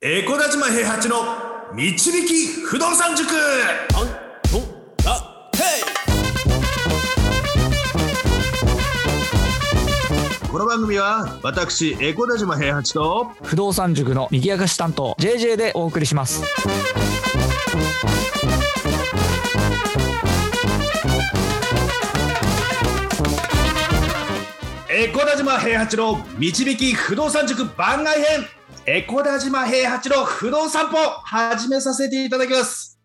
エコダ島平八の導き不動産塾。この番組は私エコダ島平八と不動産塾の右明かし担当 JJ でお送りします。エコダ島平八の導き不動産塾番外編エコダ島平八郎不動散歩始めさせていただきます。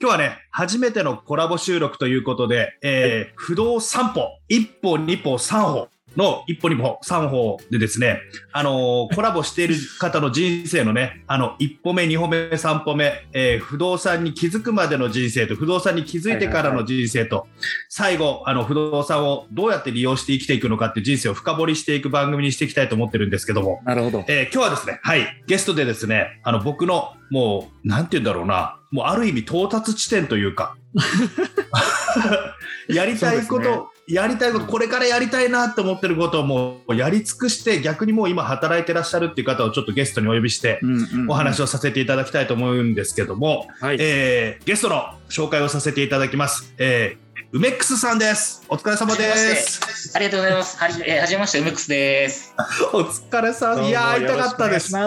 今日はね、初めてのコラボ収録ということで、えー、不動散歩、1歩、2歩、3歩。の一歩、二歩、三歩でですね、あのーコラボしている方の人生のね、あの、一歩目、二歩目、三歩目、えー不動産に気づくまでの人生と、不動産に気づいてからの人生と、最後、あの、不動産をどうやって利用して生きていくのかっていう人生を深掘りしていく番組にしていきたいと思ってるんですけども、なるほど。えー今日はですね、はい、ゲストでですね、あの、僕の、もう、なんて言うんだろうな、もうある意味到達地点というか、やりたいこと、やりたいこと、これからやりたいなって思ってることをもうやり尽くして、逆にもう今働いてらっしゃるっていう方をちょっとゲストにお呼びして、お話ををさせていただきたいと思うんですけども、はいえーゲストの紹介をさせていただきます。えー、梅ックスさんです。お疲れ様です。ありがとうございます。はじめ、えーはじめまして、梅クスです。お疲れさん。いやー、会いたかったです。お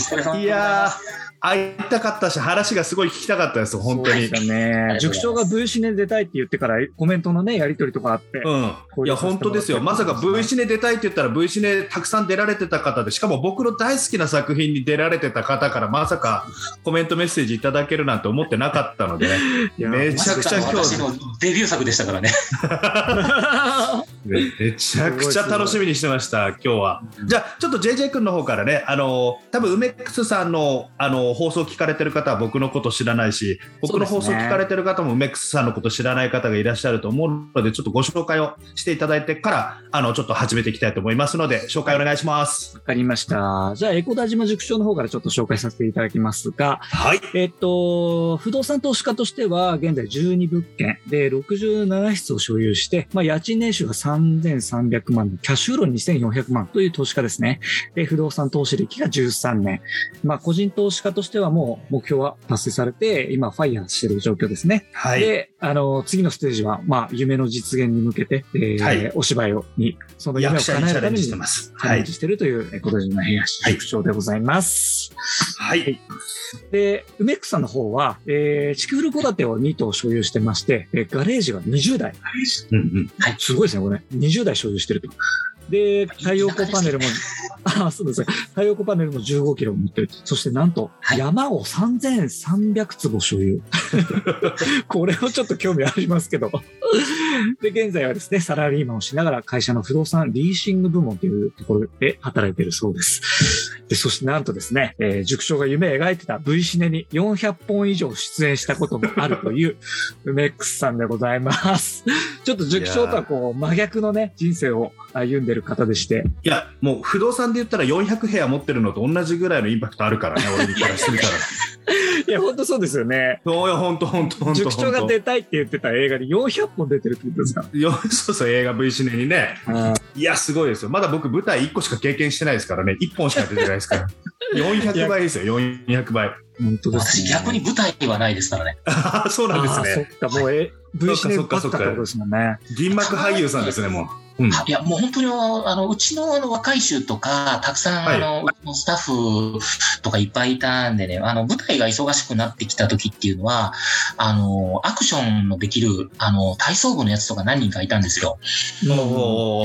疲れ様いやー、会いたかったし、話がすごい聞きたかったです、本当に。そうですよね 塾長が V シネ出たいって言ってからコメントのねやり取りとかあって、うん。いや、本当ですよ。まさか V シネ出たいって言ったら V シネたくさん出られてた方で、しかも僕の大好きな作品に出られてた方からまさかコメントメッセージいただけるなんて思ってなかったので、めちゃくちゃ今日、私のデビュー作でしたからね。めちゃくちゃ楽しみにしてました、今日は。じゃあ、ちょっと JJ 君の方からね、あの、多分梅ックスさんのあの放送聞かれてる方は僕のこと知らないし、僕の放送聞かれてる方も梅ックスさんのこと知らない方がいらっしゃると思うので、ちょっとご紹介をしていただいてから、あの、ちょっと始めていきたいと思いますので、紹介お願いします。わかりましたじゃあエコダ島塾長の方からちょっと紹介させていただきますがはい。えっと、不動産投資家としては、現在12物件で67室を所有して、まあ、家賃年収が3300万のキャッシュフロー2400万という投資家ですね。で、不動産投資歴が13年。まあ、個人投資家としてはもう目標は達成されて、今、ファイヤーしている状況ですね。はい。で、あの、次のステージは、まあ、夢の実現に向けて、えーはいお芝居を、に、その夢を叶えるためにチャレンジしてるという、えー今年の平橋塾長でございます。はい。で、梅ックさんの方は、えー、地区フル戸建てを2棟所有してまして、えーガレージが20台。うんうん。すごいですね、これ。20代所有してると。で、太陽光パネルも、あ、そうですね。太陽光パネルも15キロ持ってる。そしてなんと、はい山を3300坪所有。これをちょっと興味ありますけど。で、現在はですね、サラリーマンをしながら会社の不動産リーシング部門というところで働いているそうです。で、そしてなんとですね、えー塾長が夢描いてた V シネに400本以上出演したこともあるという、梅ックスさんでございます。ちょっと塾長とはこう、真逆のね、人生を歩んでる方でして、いや、もう不動産で言ったら400部屋持ってるのと同じぐらいのインパクトあるからね、俺からしてみたら。いや、本当そうですよね。そうよ、本当本当本当塾長が出たいって言ってた映画に400本出てるってことですか？よそうそう、映画 V シネにね。いや、すごいですよ。まだ僕、舞台1個しか経験してないですからね。1本しか出てないですから。400倍ですよ、400倍。本当ですね。私逆に舞台はないですからね。そうなんですね。そっか、もうえ V シネばっかってことですもんね。銀幕俳優さんですね、もう。うん。いや、もう本当にあの、うちのあの若い衆とか、たくさん、はい。あの、うちのスタッフとかいっぱいいたんでね、あの、舞台が忙しくなってきた時っていうのは、あの、アクションのできる、あの、体操部のやつとか何人かいたんですよ。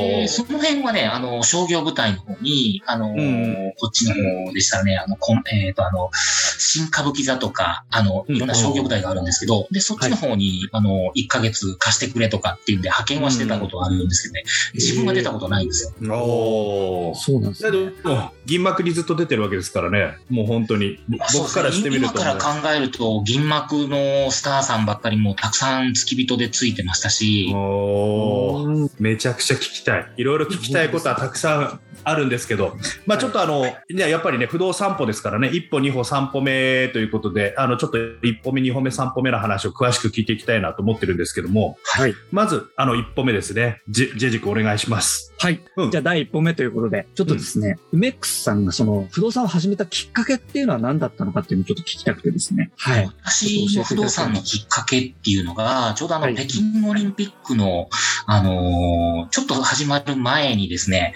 で、その辺はね、あの、商業舞台の方に、あの、ん。こっちの方でしたらね、あの、こんえっ、と、あの、新歌舞伎座とか、あの、うん。いろんな商業舞台があるんですけど、で、そっちの方に、あの、1ヶ月貸してくれとかっていうんで派遣はしてたことはあるんですけどね、自分が出たことないんですよ。おーそうなんですだね。けど、銀幕にずっと出てるわけですからね。もう本当に。僕からしてみると。今から考えると、銀幕のスターさんばっかりもたくさん付き人でついてましたし、おめちゃくちゃ聞きたい。いろいろ聞きたいことはたくさんあるんですけど、まあちょっとあの、いややっぱりね、不動散歩ですからね、一歩、二歩、三歩目ということで、あの、ちょっと一歩目、二歩目、三歩目の話を詳しく聞いていきたいなと思ってるんですけども、はい。まず、あの、一歩目ですね。ジジェジ君お願いします。はい。うんじゃあ第一歩目ということで、ちょっとですね、ウメックスさんがその不動産を始めたきっかけっていうのは何だったのかっていうのをちょっと聞きたくてですね。はい。私の不動産のきっかけっていうのが、ちょうどあの、はい北京オリンピックの、あのーちょっと始まる前にですね、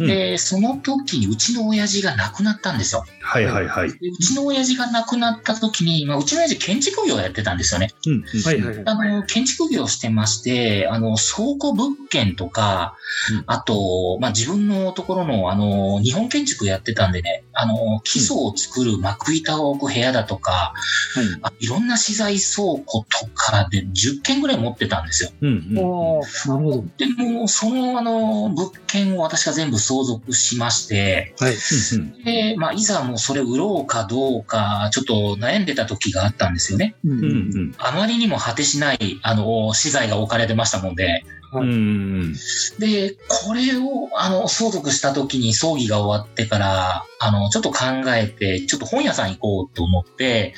うんで、その時にうちの親父が亡くなったんですよ。はいはいはい。でうちの親父が亡くなった時に、まあ、うちの親父建築業をやってたんですよね。うん。はいはいはい。あの、建築業をしてまして、あの、倉庫物件とか、うんあと、まあ、自分のところの、あの、日本建築やってたんでね、あの、基礎を作る幕板を置く部屋だとか、あいろんな資材倉庫とかで10件ぐらい持ってたんですよ。うんうん。なるほど。で、もう、その、あの、物件を私が全部相続しまして、はい。うんで、まあ、いざもうそれ売ろうかどうか、ちょっと悩んでた時があったんですよね。ううんうんあまりにも果てしない、あの、資材が置かれてましたもんで、うん。うん。で、これを、あの、相続した時に葬儀が終わってから、あの、ちょっと考えて、ちょっと本屋さん行こうと思って、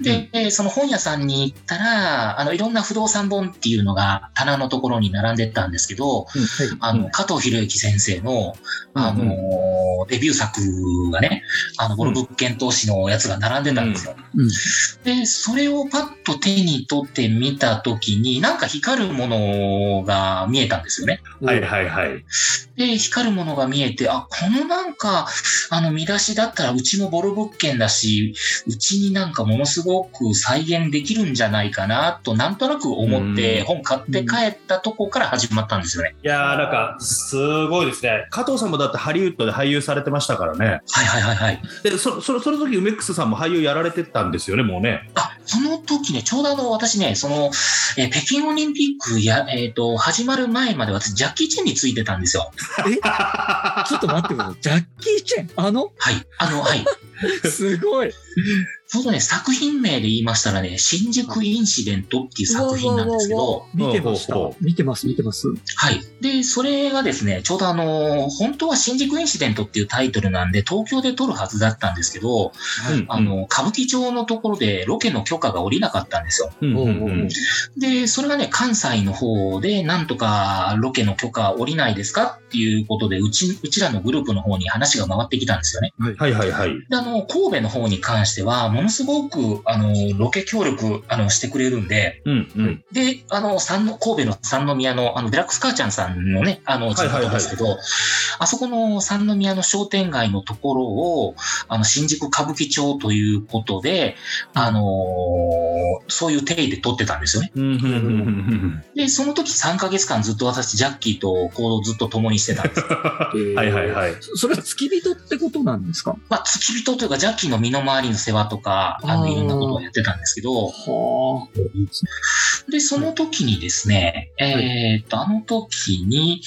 で、でその本屋さんに行ったら、あの、いろんな不動産本っていうのが棚のところに並んでたんですけど、はい。あの、加藤博之先生の、あの、デビュー作がね、あの、ボロ物件投資のやつが並んでたんですよ。うんで、それをパッと手に取ってみたときに、なんか光るものが見えたんですよね。はいはいはい。で、光るものが見えて、あ、このなんか、あの見出しだったらうちもボロ物件だし、うちになんかものすごく再現できるんじゃないかな、となんとなく思ってうん本買って帰ったとこから始まったんですよね。いやー、なんか、すごいですね。加藤さんもだってハリウッドで俳優されてましたからね。はいはいはいはい。で、そ、その、その時、梅ックスさんも俳優やられてたんですよね、もうね。あ、その時ね、ちょうどあの、私ね、その、えー北京オリンピックや、えっ、と、始まる前まで私、ジャッキー・チェンについてたんですよ。ちょっと待ってください。ジャッキー・チェン？あの？はい。あの、はい。すごい。ちょうどね、作品名で言いましたらね、新宿インシデントっていう作品なんですけど、見てました。見てます、見てます。はい。で、それがですね、ちょうどあの、本当は新宿インシデントっていうタイトルなんで、東京で撮るはずだったんですけど、うんあ、の、歌舞伎町のところでロケの許可が下りなかったんですよ。うんうんうんうんで、それがね、関西の方で、なんとかロケの許可下りないですかっていうことで、うち、うちらのグループの方に話が回ってきたんですよね。はいはいはい。で、あの、神戸の方に関しては、ものすごく、あの、ロケ協力、あの、してくれるんで、うんうん。で、あの、三の、神戸の三宮の、あの、デラックス母ちゃんさんのね、あの、地はいはいはい元ですけど、あそこの三宮の商店街のところを、あの、新宿歌舞伎町ということで、あのーそういう定位で撮ってたんですよね。で、その時3ヶ月間ずっと私、ジャッキーと行動をずっと共にしてたんです。はいはいはい。そそれは付き人ってことなんですか？まあ、付き人というか、ジャッキーの身の回りの世話とか、あの、いろんなことをやってたんですけど、はで、その時にですね、えーっと、あの時に、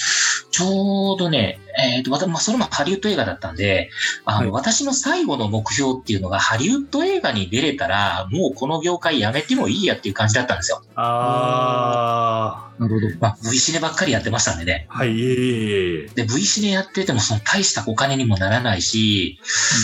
ちょうどね、えーっと、わたまあ、それもハリウッド映画だったんで、あの、は私の最後の目標っていうのが、ハリウッド映画に出れたら、もうこの業界やめてもいいやっていう感じだったんですよ。ああ。なるほど。まあ、V シネばっかりやってましたんでね。ー。はい、いえいえいえ。で、V シネやってても、その大したお金にもならないし、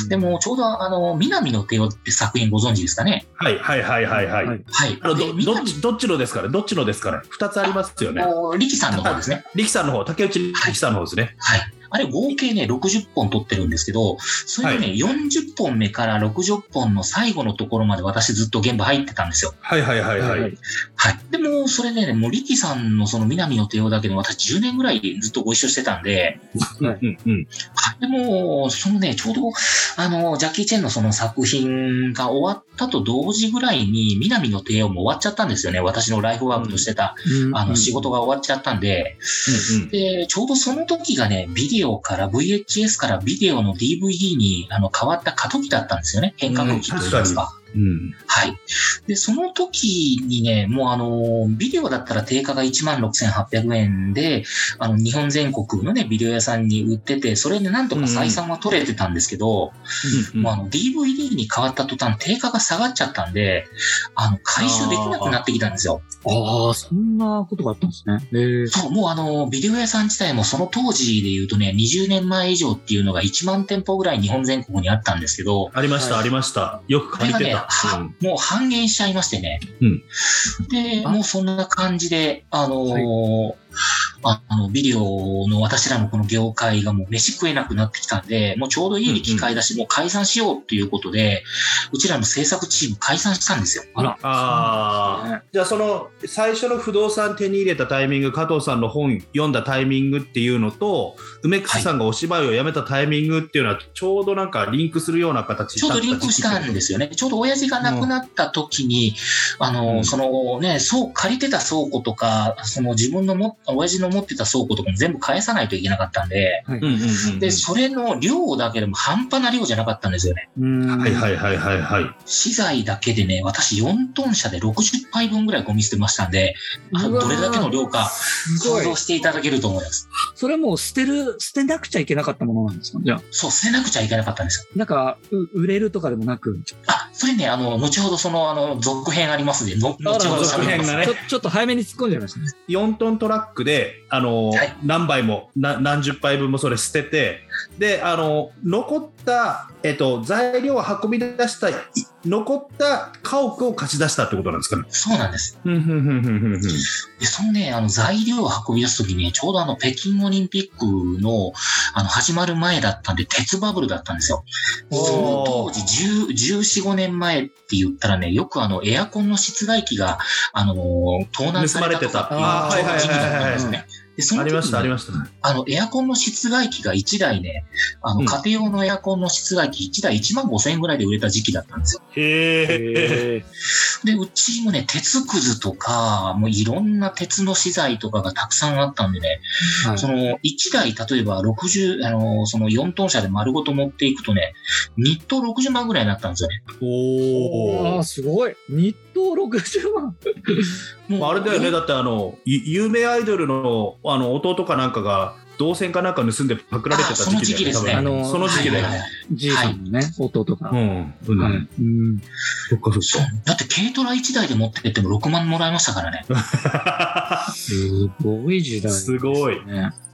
でも、ちょうどあの、南の帝王って作品ご存知ですかね？はいはいはいはいはい。はいはい。あのでどどっちどっちのですかね？どっちのですかね？二つありますよね。お力さんの方ですね。力さんの方、竹内力さんの方ですね。はい。あれ合計ね、60本撮ってるんですけど、それでね、40本目から60本の最後のところまで私ずっと現場入ってたんですよ。はいはいはいはい。はいはい。でも、それね、もう力さんのその南の帝王だけで私10年ぐらいずっとご一緒してたんで、うんうんうん。はい。でも、そのね、ちょうど、あの、ジャッキー・チェンのその作品が終わったと同時ぐらいに、南の帝王も終わっちゃったんですよね。私のライフワークとしてた、うんあの、仕事が終わっちゃったんで、で、ちょうどその時がね、ビデオから VHS からビデオの DVD にあの変わった過渡期だったんですよね。変革期といいますか。うん。はい。で、その時にね、もうあの、ビデオだったら定価が16,800円で、あの、日本全国のね、ビデオ屋さんに売ってて、それでなんとか採算は取れてたんですけど、うんもうあの、DVD に変わった途端、定価が下がっちゃったんで、あの、回収できなくなってきたんですよ。ああ、そんなことがあったんですね。ええそう、もうあの、ビデオ屋さん自体もその当時で言うとね、20年前以上っていうのが1万店舗ぐらい日本全国にあったんですけど、ありました、はいありました。よく借りてこれがね、た。はもう半減しちゃいましてね。うんで、あもうそんな感じで、あのーああの、ビデオの私らのこの業界がもう飯食えなくなってきたんで、もうちょうどいい機会だし、もう解散しようっていうことで、うちらの制作チーム解散したんですよ。あら。あじゃあその最初の不動産手に入れたタイミング加藤さんの本読んだタイミングっていうのと梅楠さんがお芝居をやめたタイミングっていうのはちょうどなんかリンクするような形ちょうどリンクしたんですよね。ちょうど親父が亡くなった時に、あの、うんそのね、そう、借りてた倉庫とか、その自分のも、親父の持ってた倉庫とかも全部返さないといけなかったんで、はい。うんうんうんうんで、それの量だけでも半端な量じゃなかったんですよね。うんはいはいはいはいはい資材だけでね、私4トン車で60杯分ぐらいゴミ捨てましたんで、どれだけの量か想像。していただけると思います。それはもう捨てる、捨てなくちゃいけなかったものなんですか？じゃあ、そう、捨てなくちゃいけなかったんですよ。なんか、う売れるとかでもなく、あ、それね、あの、後ほどその、あの、続編ありますんで、の後ほど喋ります。続編がねちょ ちょっと早めに突っ込んじゃいましたね。4トントラックで、あのーはい何杯もな何十杯分もそれ捨ててで、あのー残った、えっと材料を運び出したい残った家屋を貸し出したってことなんですかね？そうなんです。で、そのね、あの、材料を運び出すときにね、ちょうどあの、北京オリンピックの、あの、始まる前だったんで、鉄バブルだったんですよ。その当時、10 14、5年前って言ったらね、よくあの、エアコンの室外機が、あのー盗難されたとかっていう時期だったんですね。で、その時にありましたありました。あの、エアコンの室外機が1台ね、あの、うん家庭用のエアコンの室外機1台1万5千円ぐらいで売れた時期だったんですよ。へえ。へえ。で、うちもね、鉄くずとか、もういろんな鉄の資材とかがたくさんあったんでね、はいその1台、例えば60、あの、その4トン車で丸ごと持っていくとね、日当60万ぐらいになったんですよね。おおああ、。すごい。日当60万。も うまあ、あれだよね、だってあの、ゆ有名アイドルのあの弟かなんかが、銅線かなんか盗んでパクられてた時期だよね、あ多分そその時期だよね。じいさんのね、弟が。うはい。ん。うん。うん。そっかそっそう。だって軽トラ1台で持ってっても6万もらいましたからね。か。すごい時代、すごい。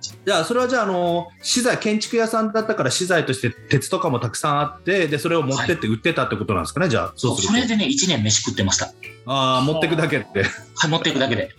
ね。じゃあ、それはじゃあ、あの、資材、建築屋さんだったから資材として鉄とかもたくさんあって、で、それを持ってって売ってたってことなんですかね、じゃあ、そうすると。それでね、1年飯食ってました。ああ、持ってくだけって。はい、持っていくだけで。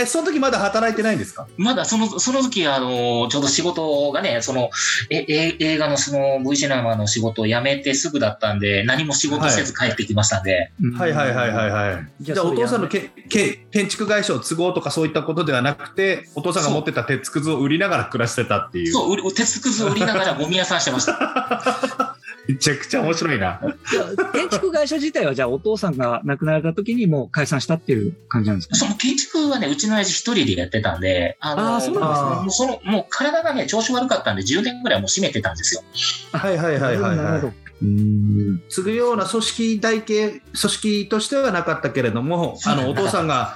え、その時まだ働いてないんですか？まだその、その時、あの、ちょうど仕事がね、その、え、え映画のその V シネマの仕事を辞めてすぐだったんで、何も仕事せず帰ってきましたんで、はいはいはいはいはい。じゃあ、お父さんのけけ建築会社を都合とかそういったことではなくて、お父さんが持ってた鉄くずを売りながら暮らしてたっていう。そう、売り鉄くず売りながらゴミ屋さんしてました。めちゃくちゃ面白いな。建築会社自体はじゃあお父さんが亡くなられた時にもう解散したっていう感じなんですか？ねその建築はね、うちの親父一人でやってたんで、あの、あーそうなんですねもうその、もう体がね、調子悪かったんで、10年ぐらいもう閉めてたんですよ。はいはいはいはい、はいなるほど。うん。継ぐような組織体系組織としてはなかったけれどもあのお父さんが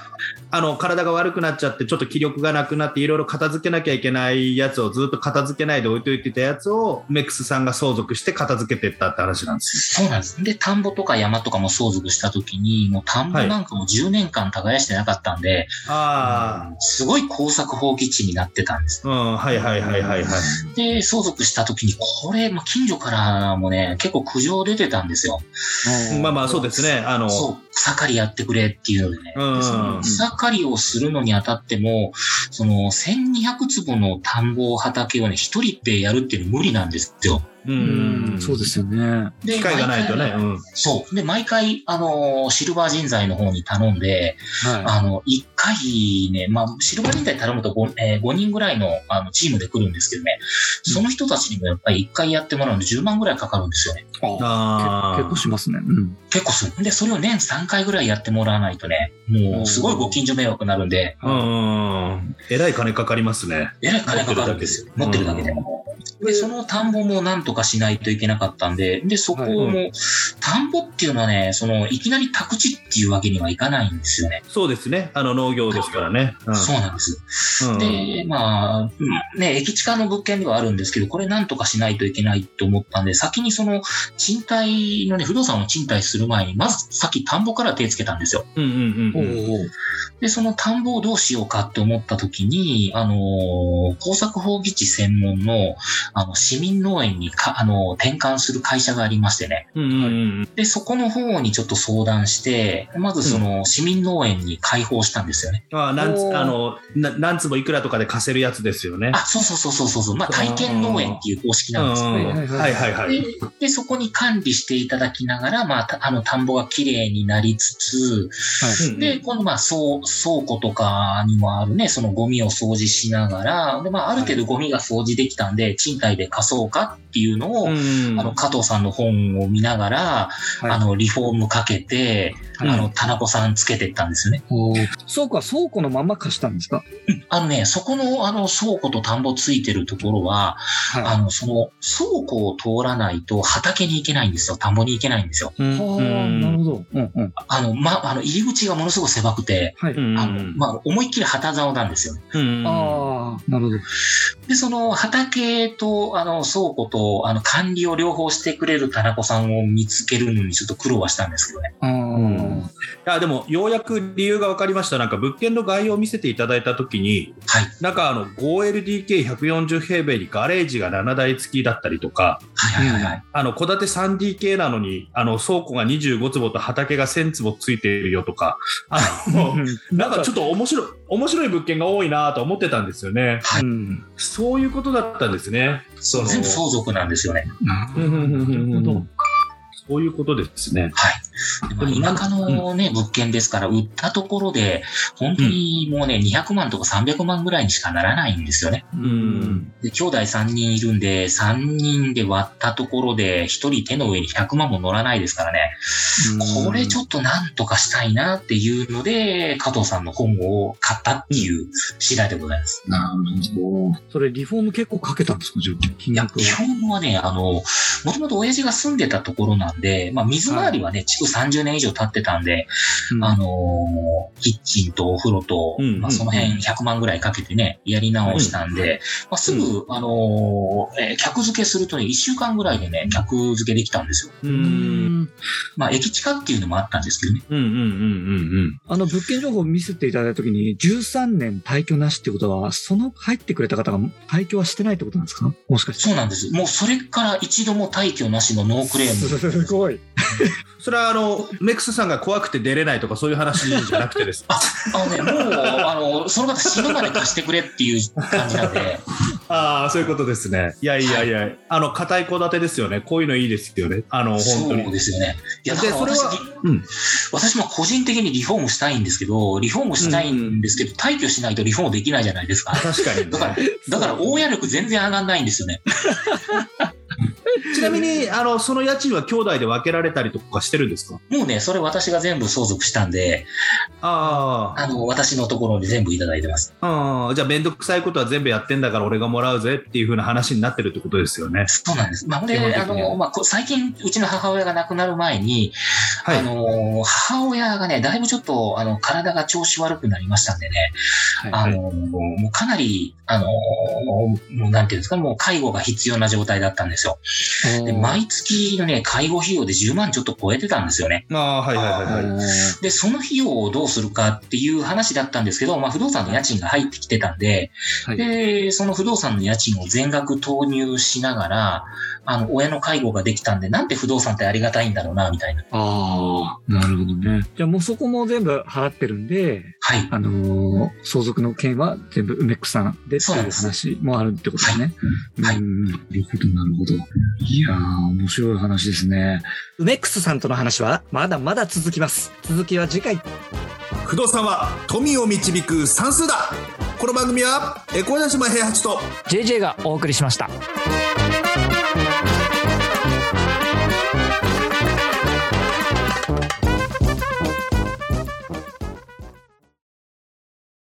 あの体が悪くなっちゃってちょっと気力がなくなっていろいろ片付けなきゃいけないやつをずっと片付けないで置いといてたやつをメックスさんが相続して片付けてったって話なんですそうなんです。で、田んぼとか山とかも相続した時に、もう田んぼなんかも10年間耕してなかったんで、よ。あすごい耕作放棄地になってたんです。あ、うん、はいはいはいはいはい。で、相続した時に、これ、まあ、近所からもね、結構苦情出てたんですよ。まあまあそうですね。あの、そう、草刈りやってくれっていうのでね。うんでその草刈りをするのにあたっても、その1200坪の田んぼ畑をね、一人でやるっていうの無理なんですよ。ううんん、そうですよね。で機会がないとね。うん。そう。で、毎回、あのーシルバー人材の方に頼んで、はあの、1回ね、まあ、シルバー人材頼むと 5,、えー5人ぐらいのあのチームで来るんですけどね、その人たちにもやっぱり1回やってもらうので10万ぐらいかかるんですよね。い。あ結構しますね。うん。結構する。で、それを年3回ぐらいやってもらわないとね、もうすごいご近所迷惑になるんで、うん。えらい金かかりますね。えらい金かかるんですよ。持ってるだけでも。で、その田んぼもなんとかしないといけなかったんで、で、そこも、はい田んぼっていうのはね、その、いきなり宅地っていうわけにはいかないんですよね。そうですね。あの農業ですからね。うんそうなんです。うんで、まあ、うんね、駅地下の物件ではあるんですけど、これなんとかしないといけないと思ったんで、先にその、賃貸のね、不動産を賃貸する前に、まず先田んぼから手つけたんですよ。うんうんうんうん。おで、その田んぼをどうしようかって思った時に、あのー工作放棄地専門の、あの、市民農園にか、あのー転換する会社がありましてね。うんうんうんで、そこの方にちょっと相談して、まずその、市民農園に開放したんですよね。ああ、なんつあの、な何坪いくらとかで貸せるやつですよね。あ、そうそうそうそうそう。まあ、体験農園っていう方式なんですけど、うんはいはいはい。でで、そこに管理していただきながら、まあ、たあの、田んぼがきれいになりつつ、はい。うんで、今度、まあ、そう倉庫とかにもあるね、そのゴミを掃除しながら、で、まあ、ある程度ゴミが掃除できたんで、賃貸で貸そうかっていうのを、うんあの、加藤さんの本を見ながら、はいあの、リフォームかけて、はいあの、田中さんつけてったんですよね。倉庫は倉庫のまま貸したんですか？あのね、そこの、あの、倉庫と田んぼついてるところは、はあの、その、倉庫を通らないと畑に行けないんですよ。田んぼに行けないんですよ。うんはあ、なるほど。うんうん。あの、ま、あの、入り口がものすごく狭くて、はい。うんあの、まあ、思いっきり旗竿なんですよね。うんああ、なるほど。で、その畑と、あの、倉庫と、あの、管理を両方してくれる田中さんを見つけるのにちょっと苦労はしたんですけどね。ああ、んいやでもようやく理由が分かりましたなんか物件の概要を見せていただいた時にはい。なんかあの 5LDK140 平米にガレージが7台付きだったりとかはいはいはいはい。あの戸建て 3DK なのにあの倉庫が25坪と畑が1000坪ついているよとかあの なんかちょっと面白い面白い物件が多いなと思ってたんですよね。はい。うん。そういうことだったんですね。その全部相続なんですよね。なうん。うん。うん。うん。るほど。そういうことですね。はい。でまあ、田舎のね、物件ですから、売ったところで、本当にもうね、200万とか300万ぐらいにしかならないんですよね。うんで、兄弟3人いるんで、3人で割ったところで、1人手の上に100万も乗らないですからね。これちょっとなんとかしたいなっていうので、加藤さんの本を買ったっていう次第でございます。なるほど。それリフォーム結構かけたんですか？じゃあ、金いや、額基本はね、あの、もともと親父が住んでたところなんで、まあ、水回りはね、築30年以上経ってたんで、うんあのーキッチンとお風呂と、うんまあ、その辺100万ぐらいかけてね、やり直したんで、まあ、すぐ、あのーえー客付けするとね、1週間ぐらいでね、客付けできたんですよ。ううんん。まあ、駅地下っていうのもあったんですけどね。うんうんうんうんあの、物件情報を見せていただいたときに、13年退去なしってことは、その入ってくれた方が退去はしてないってことなんですか？もしかして。そうなんです。もうそれから一度も退去なしのノークレーム。すごい。それはあのメックスさんが怖くて出れないとかそういう話じゃなくてです あのね、もう、あの、その方死ぬまで貸してくれっていう感じなんで、ああそういうことですね。いやいやいやあの固い戸建てですよね。こういうのいいですよね。あの本当そうにですよね。いや、だから私うん。私も個人的にリフォームしたいんですけど、リフォームしたいんですけど、退去しないとリフォームできないじゃないですか。確かに、だからね、、だから大家力全然上がんないんですよね。ちなみにあのその家賃は兄弟で分けられたりとかしてるんですか？もうね、それ私が全部相続したんで、ああの、私のところに全部いただいてます。ああじゃあ面倒くさいことは全部やってんだから俺がもらうぜっていう風な話になってるってことですよね。そうなんです。まあ、で、あの、まあ、こ最近、うちの母親が亡くなる前に、はい。あの、母親がね、だいぶちょっと、あの、体が調子悪くなりましたんでね、あの、もうかなり、あの、もうなんていうんですか、もう介護が必要な状態だったんですよ。で、毎月のね、介護費用で10万ちょっと超えてたんですよね。ああはいはいはいはいで、その費用をどうするかっていう話だったんですけど、まあ、不動産の家賃が入ってきてたんで、はいで、その不動産の家賃を全額投入しながら、あの、親の介護ができたんで、なんて不動産ってありがたいんだろうな、みたいな。ああ、なるほどね。じゃあもうそこも全部払ってるんで、はい。あのー相続の件は全部梅ックさんでっていう話もあるってことですね。はいうん、なるほど、なるほど。いやー、面白い話ですね。梅ックスさんとの話はまだまだ続きます。続きは次回。不動産は富を導く算数だこの番組はエコダ島平八と JJ がお送りしました。